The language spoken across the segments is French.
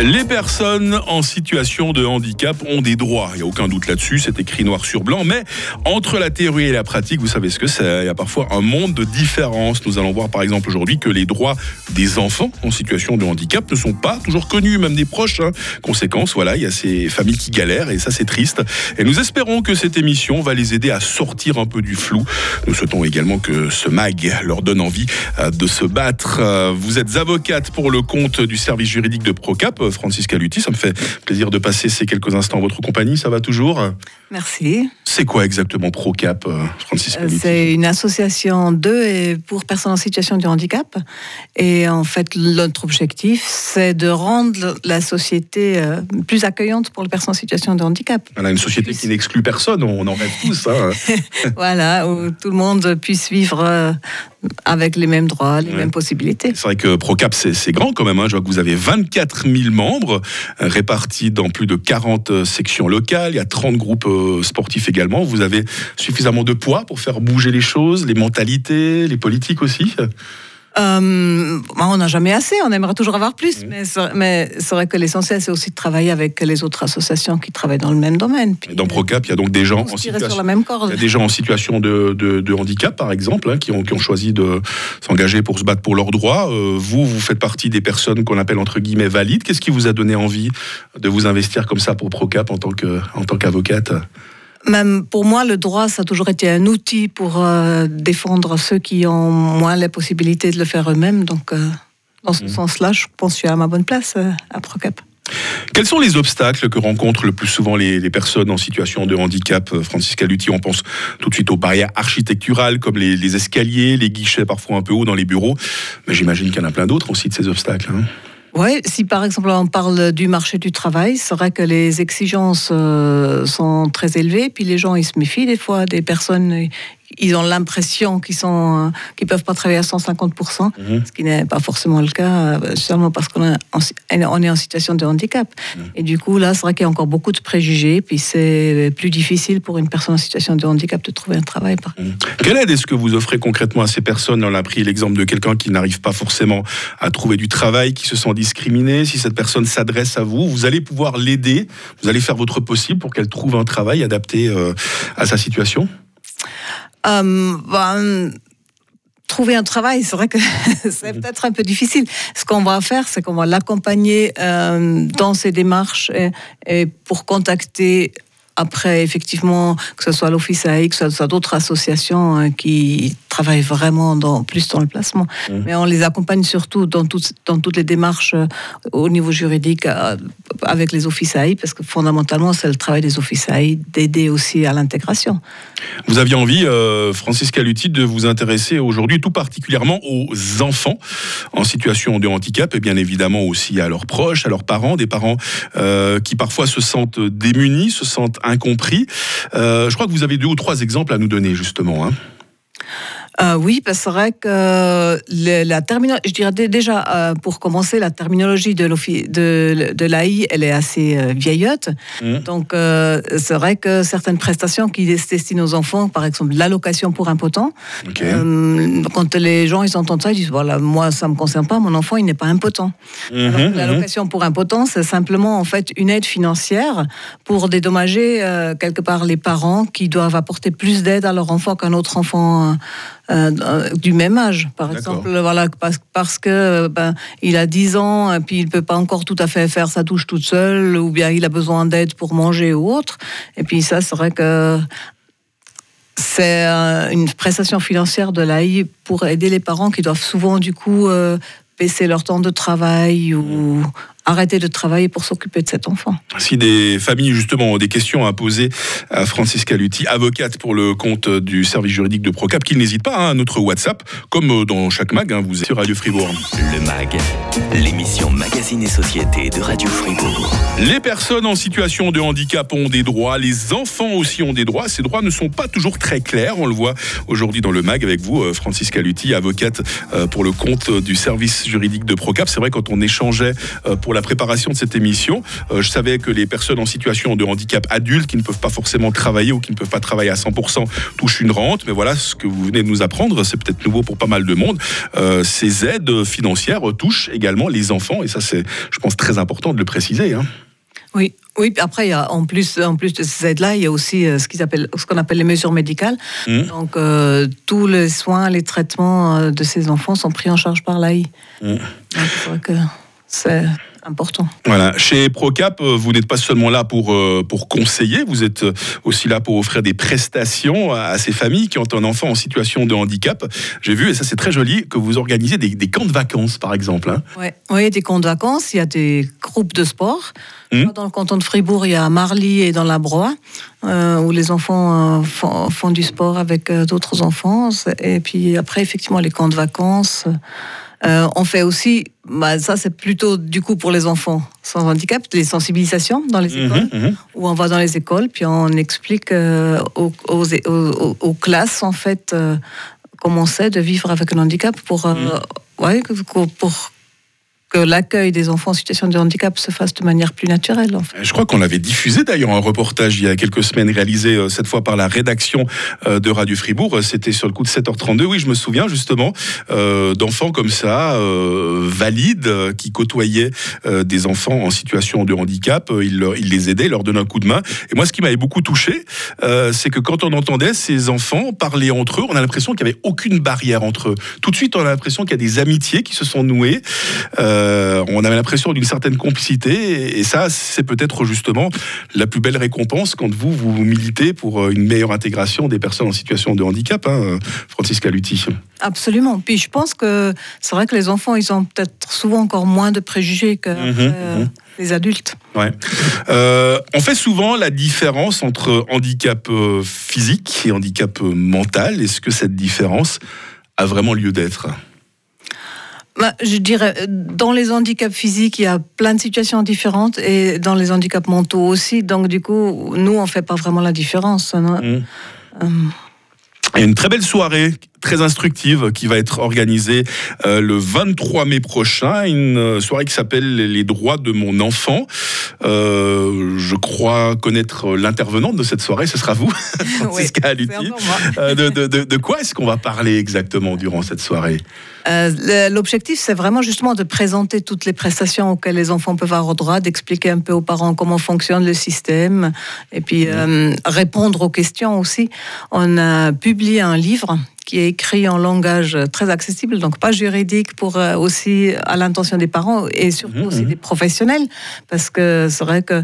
Les personnes en situation de handicap ont des droits. Il n'y a aucun doute là-dessus, c'est écrit noir sur blanc. Mais entre la théorie et la pratique, vous savez ce que c'est. Il y a parfois un monde de différence. Nous allons voir par exemple aujourd'hui que les droits des enfants en situation de handicap ne sont pas toujours connus, même des proches. Hein. Conséquence, voilà, il y a ces familles qui galèrent et ça c'est triste. Et nous espérons que cette émission va les aider à sortir un peu du flou. Nous souhaitons également que ce mag leur donne envie euh, de se battre. Euh, vous êtes avocate pour le compte du service juridique de Procap. Francis Caluti. Ça me fait plaisir de passer ces quelques instants en votre compagnie. Ça va toujours? Merci. C'est quoi exactement ProCap, euh, Francis Caluti? C'est une association de et pour personnes en situation de handicap. Et en fait, notre objectif, c'est de rendre la société euh, plus accueillante pour les personnes en situation de handicap. Voilà, une société qui n'exclut personne, on en rêve tous. Hein. voilà, où tout le monde puisse vivre euh, avec les mêmes droits, les mêmes possibilités. C'est vrai que ProCap, c'est grand quand même. Hein. Je vois que vous avez 24 000 membres euh, répartis dans plus de 40 euh, sections locales. Il y a 30 groupes euh, sportifs également. Vous avez suffisamment de poids pour faire bouger les choses, les mentalités, les politiques aussi? Euh, bah, on n'a jamais assez, on aimerait toujours avoir plus, mais c'est vrai que l'essentiel, c'est aussi de travailler avec les autres associations qui travaillent dans le même domaine. dans ProCap, il y a donc des gens, en situation, même il y a des gens en situation de, de, handicap, par exemple, hein, qui, ont, qui ont choisi de s'engager pour se battre pour leurs droits. Euh, vous, vous faites partie des personnes qu'on appelle entre guillemets valides. Qu'est-ce qui vous a donné envie de vous investir comme ça pour ProCap en tant qu'avocate? Même pour moi, le droit, ça a toujours été un outil pour euh, défendre ceux qui ont moins les possibilités de le faire eux-mêmes. Donc, euh, dans ce mmh. sens-là, je pense que je suis à ma bonne place euh, à Procap. Quels sont les obstacles que rencontrent le plus souvent les, personnes en situation de handicap, Francis Caluti On pense tout de suite aux barrières architecturales comme les, escaliers, les guichets parfois un peu hauts dans les bureaux. Mais j'imagine qu'il y en a plein d'autres aussi de ces obstacles. Hein. Oui, si par exemple on parle du marché du travail, c'est vrai que les exigences euh, sont très élevées, puis les gens ils se méfient des fois des personnes ils ont l'impression qu'ils sont, euh, qu'ils peuvent pas travailler à 150%, mhm. ce qui n'est pas forcément le cas, euh, seulement parce qu'on on est en situation de handicap. Mhm. Et du coup, là, c'est vrai qu'il y a encore beaucoup de préjugés, puis c'est plus difficile pour une personne en situation de handicap de trouver un travail. Mhm. Quelle aide est-ce que vous offrez concrètement à ces personnes? On a pris l'exemple de quelqu'un qui n'arrive pas forcément à trouver du travail, qui se sent discriminé. Si cette personne s'adresse à vous, vous allez pouvoir l'aider, vous allez faire votre possible pour qu'elle trouve un travail adapté euh, à sa situation? Euh, ben, trouver un travail, c'est vrai que c'est peut-être un peu difficile. Ce qu'on va faire, c'est qu'on va l'accompagner euh, dans ses démarches et, pour contacter après, effectivement, que ce soit l'Office AI, que ce soit d'autres associations hein, qui travaillent vraiment dans, plus dans le placement. Mmh. Mais on les accompagne surtout dans, dans toutes les démarches euh, au niveau juridique euh, avec les Office AI, parce que fondamentalement, c'est le travail des Office AI d'aider aussi à l'intégration. Vous aviez envie, euh, Francis Caluti, de vous intéresser aujourd'hui tout particulièrement aux enfants en situation de handicap et bien évidemment aussi à leurs proches, à leurs parents, des parents qui parfois se sentent démunis, se sentent incompris. Euh, je crois que vous avez deux ou trois exemples à nous donner justement. Hein. Euh, oui, parce que c'est vrai que la terminologie, je dirais déjà, euh, pour commencer, la terminologie de, de, de l'AI, elle est assez euh, vieillotte. Mmh. Donc, c'est vrai que certaines prestations qui destinent aux enfants, par exemple l'allocation pour impotent, quand les gens ils entendent ça, ils disent voilà, moi ça me concerne pas, mon enfant il n'est pas impotent. Mmh, mmh. l'allocation pour impotent, c'est simplement en fait une aide financière pour dédommager quelque part les parents qui doivent apporter plus d'aide à leur enfant qu'un autre enfant euh, du même âge, par exemple, voilà, parce, parce que ben, il a 10 ans et puis il peut pas encore tout à fait faire sa douche toute seule, ou bien il a besoin d'aide pour manger ou autre. Et puis ça, c'est vrai que c'est euh, une prestation financière de l'AI pour aider les parents qui doivent souvent du coup euh, baisser leur temps de travail ou arrêter de travailler pour s'occuper de cet enfant. Si des familles justement ont des questions à poser à Francisca Lutti, avocate pour le compte du service juridique de Procap, qu'il n'hésite pas à hein, notre WhatsApp, comme dans chaque mag, hein, vous êtes sur Radio Fribourg. Le MAG, l'émission Magazine et Société de Radio Fribourg. Les personnes en situation de handicap ont des droits, les enfants aussi ont des droits. Ces droits ne sont pas toujours très clairs. On le voit aujourd'hui dans le mag avec vous, euh, Francisca Lutti, avocate euh, pour le compte du service juridique de Procap. C'est vrai quand on échangeait euh, pour pour la préparation de cette émission. je savais que les personnes en situation de handicap adulte qui ne peuvent pas forcément travailler ou qui ne peuvent pas travailler à 100% touchent une rente. Mais voilà, ce que vous venez de nous apprendre, c'est peut-être nouveau pour pas mal de monde. ces aides financières touchent également les enfants et ça c'est, je pense, très important de le préciser. Hein. Oui, oui. Après, il y a, en plus, en plus de ces aides-là, il y a aussi euh, ce qu'on appelle, les mesures médicales. Mmh. Donc, euh, tous les soins, les traitements euh, de ces enfants sont pris en charge par l'AI. Mmh. que c'est important. Voilà. Chez Procap, euh, vous n'êtes pas seulement là pour, euh, pour conseiller, vous êtes euh, aussi là pour offrir des prestations à ces familles qui ont un enfant en situation de handicap. J'ai vu, et ça c'est très joli, que vous organisez des, des camps de vacances, par exemple. Hein. Ouais. Oui, des camps de vacances, il y a des groupes de sport. Mmh. Dans le canton de Fribourg, il y a Marly et dans la Broye, où les enfants font, font, du sport avec d'autres enfants. Et puis après, effectivement, les camps de vacances. Euh, on fait aussi, bah, ça c'est plutôt du coup pour les enfants sans handicap, les sensibilisations dans les mhm, écoles, mhm. où on va dans les écoles, puis on explique euh, aux, classes en fait euh, comment c'est de vivre avec un handicap pour, mhm. ouais, pour que l'accueil des enfants en situation de handicap se fasse de manière plus naturelle. Je crois qu'on l'avait diffusé d'ailleurs un reportage il y a quelques semaines réalisé euh, cette fois par la rédaction euh, de Radio Fribourg. C'était sur le coup de 7h32. Oui, je me souviens justement euh, d'enfants comme ça, valides, qui côtoyaient des enfants en situation de handicap. Ils, les aidaient, ils leur donnaient un coup de main. Et moi, ce qui m'avait beaucoup touché, c'est que quand on entendait ces enfants parler entre eux, on a l'impression qu'il n'y avait aucune barrière entre eux. Tout de suite, on a l'impression qu'il y a des amitiés qui se sont nouées. Euh, on avait l'impression d'une certaine complicité, et, ça, c'est peut-être justement la plus belle récompense quand vous, vous militez pour euh, une meilleure intégration des personnes en situation de handicap, hein, Francisca Lutti. Absolument. Puis je pense que c'est vrai que les enfants, ils ont peut-être souvent encore moins de préjugés que mhm, euh, mhm. les adultes. Ouais. on fait souvent la différence entre handicap physique et handicap mental. Est-ce que cette différence a vraiment lieu d'être? Bah, je dirais, dans les handicaps physiques, il y a plein de situations différentes et dans les handicaps mentaux aussi. Donc, du coup, nous, on ne fait pas vraiment la différence. Mmh. A une très belle soirée très instructive qui va être organisée euh, le 23 mai prochain, une euh, soirée qui s'appelle Les droits de mon enfant. Euh, je crois connaître l'intervenante de cette soirée, ce sera vous, Francisca Aluti. de, de, de, quoi est-ce qu'on va parler exactement durant cette soirée? L'objectif, c'est vraiment justement de présenter toutes les prestations auxquelles les enfants peuvent avoir droit, d'expliquer un peu aux parents comment fonctionne le système, et puis répondre aux questions aussi. On a publié un livre qui est écrit en langage très accessible, donc pas juridique, pour euh, aussi à l'intention des parents et surtout mhm, aussi mhm. des professionnels, parce que c'est vrai que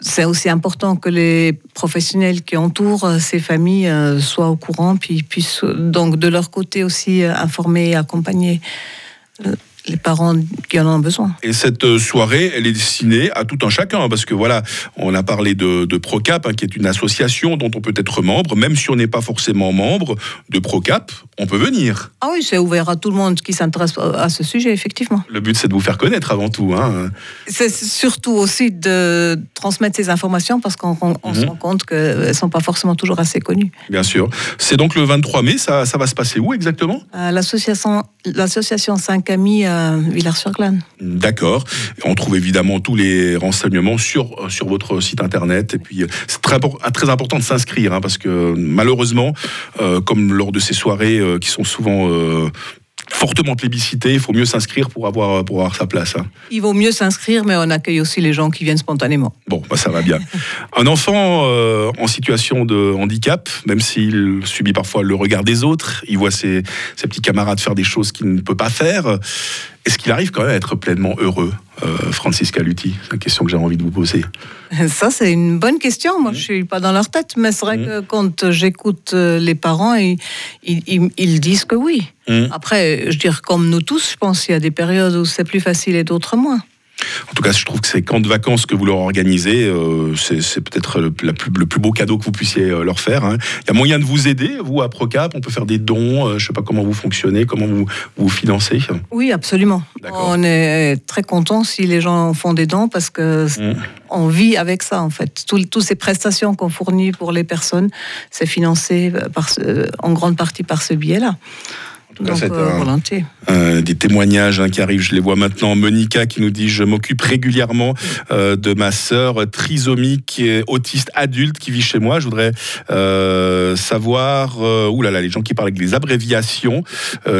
c'est aussi important que les professionnels qui entourent ces familles euh, soient au courant, puis puissent donc de leur côté aussi euh, informer et accompagner les parents qui en ont besoin. Et cette euh, soirée, elle est destinée à tout un chacun, parce que voilà, on a parlé de, Procap, hein, qui est une association dont on peut être membre, même si on n'est pas forcément membre de Procap, on peut venir. Ah oui, c'est ouvert à tout le monde qui s'intéresse à ce sujet, effectivement. Le but, c'est de vous faire connaître avant tout. Hein. C'est surtout aussi de transmettre ces informations, parce qu'on se mhm. rend compte qu'elles ne sont pas forcément toujours assez connues. Bien sûr. C'est donc le 23 mai, ça, ça va se passer où exactement? L'association 5 Amis Villars-sur-Glane. D'accord. On trouve évidemment tous les renseignements sur, sur votre site internet. Et puis, c'est très, très important de s'inscrire, hein, parce que malheureusement, euh, comme lors de ces soirées euh, qui sont souvent euh, fortement plébiscité. Il faut mieux s'inscrire pour avoir, pour avoir sa place. Hein. Il vaut mieux s'inscrire, mais on accueille aussi les gens qui viennent spontanément. Bon, bah ça va bien. Un enfant euh, en situation de handicap, même s'il subit parfois le regard des autres, il voit ses, ses petits camarades faire des choses qu'il ne peut pas faire. Est-ce qu'il arrive quand même à être pleinement heureux, euh, Francisca Lutti C'est une question que j'ai envie de vous poser. Ça, c'est une bonne question. Moi, je ne suis pas dans leur tête, mais c'est vrai mmh. que quand j'écoute euh, les parents, ils, ils, disent que oui. Mmh. Après, je dirais comme nous tous, je pense qu'il y a des périodes où c'est plus facile et d'autres moins. En tout cas, je trouve que ces camps de vacances que vous leur organisez, euh, c'est peut-être le, plus beau cadeau que vous puissiez euh, leur faire. Hein. Il y a moyen de vous aider, vous, à Procap On peut faire des dons, euh, je ne sais pas comment vous fonctionnez, comment vous vous financez Oui, absolument. On est très content si les gens font des dons parce que mmh. on vit avec ça, en fait. Toutes ces prestations qu'on fournit pour les personnes, c'est financé par en grande partie par ce biais-là. Donc, volontiers. des témoignages hein, qui arrivent, je les vois maintenant. Monica qui nous dit Je m'occupe régulièrement de ma sœur trisomique, autiste adulte qui vit chez moi. Je voudrais savoir, ouh là là, les gens qui parlent avec des abréviations,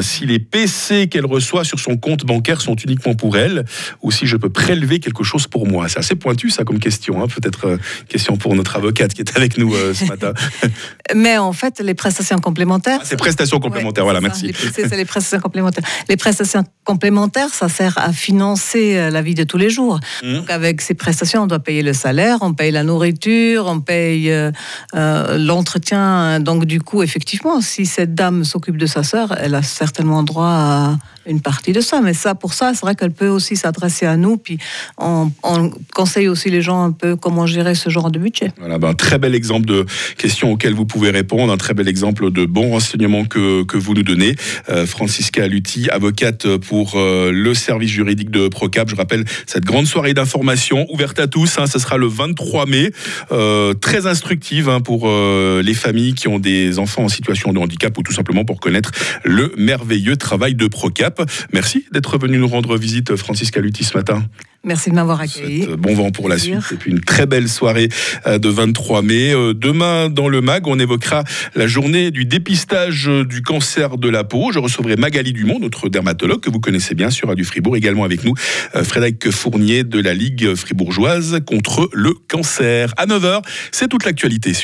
si les PC qu'elle reçoit sur son compte bancaire sont uniquement pour elle ou si je peux prélever quelque chose pour moi. C'est assez pointu ça comme question. Hein. Peut-être question pour notre avocate qui est avec nous ce matin. Mais en fait, les prestations complémentaires. Ah, c'est prestations complémentaires, voilà, merci. C'est les prestations complémentaires. Les prestations complémentaires, ça sert à financer euh, la vie de tous les jours. Mmh. Donc avec ces prestations, on doit payer le salaire, on paye la nourriture, on paye euh, euh, l'entretien. Donc du coup, effectivement, si cette dame s'occupe de sa sœur, elle a certainement droit à une partie de ça. Mais ça, pour ça, c'est vrai qu'elle peut aussi s'adresser à nous. Puis on, conseille aussi les gens un peu comment gérer ce genre de budget. Voilà, ben, un très bel exemple de questions auxquelles vous pouvez répondre, un très bel exemple de bons renseignements que, que vous nous donnez. Euh, Francisca Lutti, avocate pour euh, le service juridique de Procap. Je rappelle cette grande soirée d'information ouverte à tous. Hein, ce sera le 23 mai, euh, très instructive hein, pour les familles qui ont des enfants en situation de handicap ou tout simplement pour connaître le merveilleux travail de Procap. Merci d'être venu nous rendre visite, Francis Caluti, ce matin. Merci de m'avoir accueilli. Bon vent pour la suite. Et puis une très belle soirée euh, de 23 mai. Euh, demain, dans le MAG, on évoquera la journée du dépistage du cancer de la peau. Je recevrai Magali Dumont, notre dermatologue que vous connaissez bien sur Radio Fribourg. Également avec nous, euh, Frédéric Fournier de la Ligue fribourgeoise contre le cancer. À 9h, c'est toute l'actualité.